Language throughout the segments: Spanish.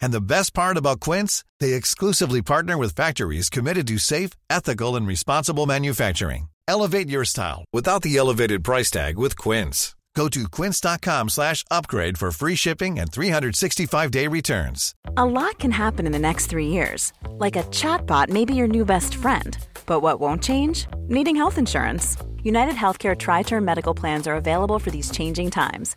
And the best part about Quince, they exclusively partner with factories committed to safe, ethical, and responsible manufacturing. Elevate your style without the elevated price tag with Quince. Go to quince.com slash upgrade for free shipping and 365-day returns. A lot can happen in the next three years. Like a chatbot may be your new best friend. But what won't change? Needing health insurance. United Healthcare Tri Term Medical Plans are available for these changing times.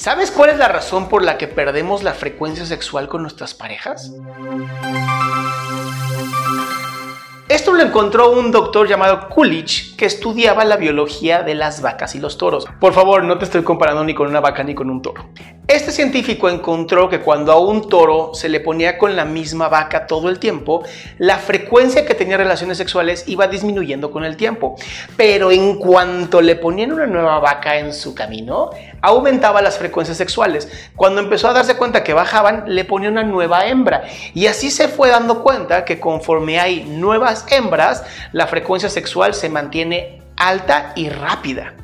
¿Sabes cuál es la razón por la que perdemos la frecuencia sexual con nuestras parejas? Esto lo encontró un doctor llamado Coolidge que estudiaba la biología de las vacas y los toros. Por favor, no te estoy comparando ni con una vaca ni con un toro. Este científico encontró que cuando a un toro se le ponía con la misma vaca todo el tiempo, la frecuencia que tenía relaciones sexuales iba disminuyendo con el tiempo. Pero en cuanto le ponían una nueva vaca en su camino, aumentaba las frecuencias sexuales. Cuando empezó a darse cuenta que bajaban, le ponía una nueva hembra. Y así se fue dando cuenta que conforme hay nuevas hembras, la frecuencia sexual se mantiene alta y rápida.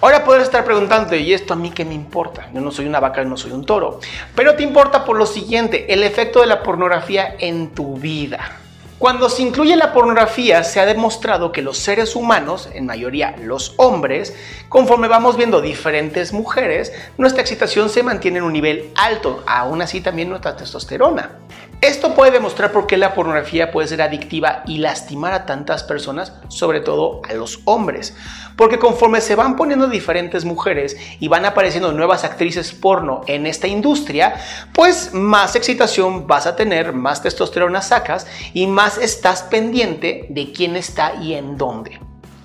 Ahora puedes estar preguntando, ¿y esto a mí qué me importa? Yo no soy una vaca, no soy un toro. Pero te importa por lo siguiente, el efecto de la pornografía en tu vida. Cuando se incluye la pornografía, se ha demostrado que los seres humanos, en mayoría los hombres, conforme vamos viendo diferentes mujeres, nuestra excitación se mantiene en un nivel alto, aún así también nuestra testosterona. Esto puede demostrar por qué la pornografía puede ser adictiva y lastimar a tantas personas, sobre todo a los hombres. Porque conforme se van poniendo diferentes mujeres y van apareciendo nuevas actrices porno en esta industria, pues más excitación vas a tener, más testosterona sacas y más estás pendiente de quién está y en dónde.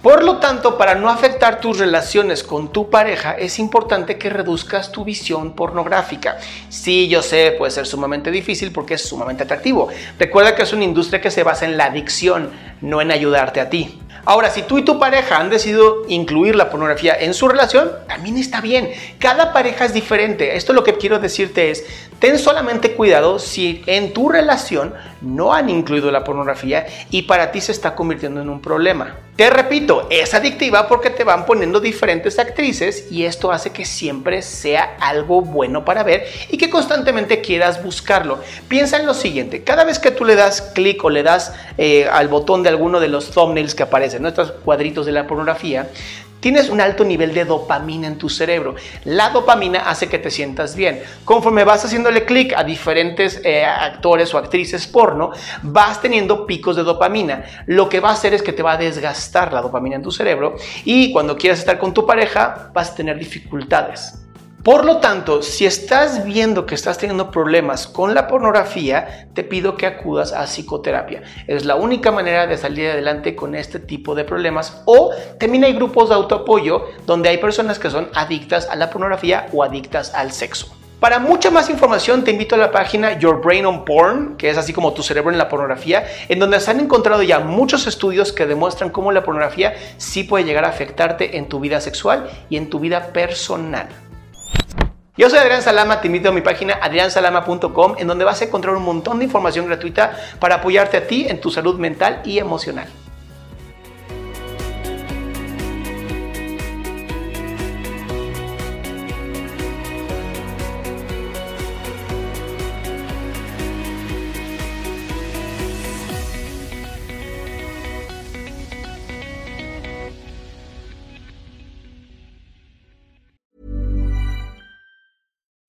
Por lo tanto, para no afectar tus relaciones con tu pareja, es importante que reduzcas tu visión pornográfica. Sí, yo sé, puede ser sumamente difícil porque es sumamente atractivo. Recuerda que es una industria que se basa en la adicción, no en ayudarte a ti. Ahora, si tú y tu pareja han decidido incluir la pornografía en su relación, también está bien. Cada pareja es diferente. Esto lo que quiero decirte es, ten solamente cuidado si en tu relación no han incluido la pornografía y para ti se está convirtiendo en un problema. Te repito, es adictiva porque te van poniendo diferentes actrices y esto hace que siempre sea algo bueno para ver y que constantemente quieras buscarlo. Piensa en lo siguiente, cada vez que tú le das clic o le das eh, al botón de alguno de los thumbnails que aparecen, nuestros cuadritos de la pornografía, tienes un alto nivel de dopamina en tu cerebro. La dopamina hace que te sientas bien. Conforme vas haciéndole clic a diferentes eh, actores o actrices porno, vas teniendo picos de dopamina. Lo que va a hacer es que te va a desgastar la dopamina en tu cerebro y cuando quieras estar con tu pareja vas a tener dificultades. Por lo tanto, si estás viendo que estás teniendo problemas con la pornografía, te pido que acudas a psicoterapia. Es la única manera de salir adelante con este tipo de problemas. O también hay grupos de autoapoyo donde hay personas que son adictas a la pornografía o adictas al sexo. Para mucha más información te invito a la página Your Brain on Porn, que es así como tu cerebro en la pornografía, en donde se han encontrado ya muchos estudios que demuestran cómo la pornografía sí puede llegar a afectarte en tu vida sexual y en tu vida personal. Yo soy Adrián Salama, te invito a mi página adriansalama.com en donde vas a encontrar un montón de información gratuita para apoyarte a ti en tu salud mental y emocional.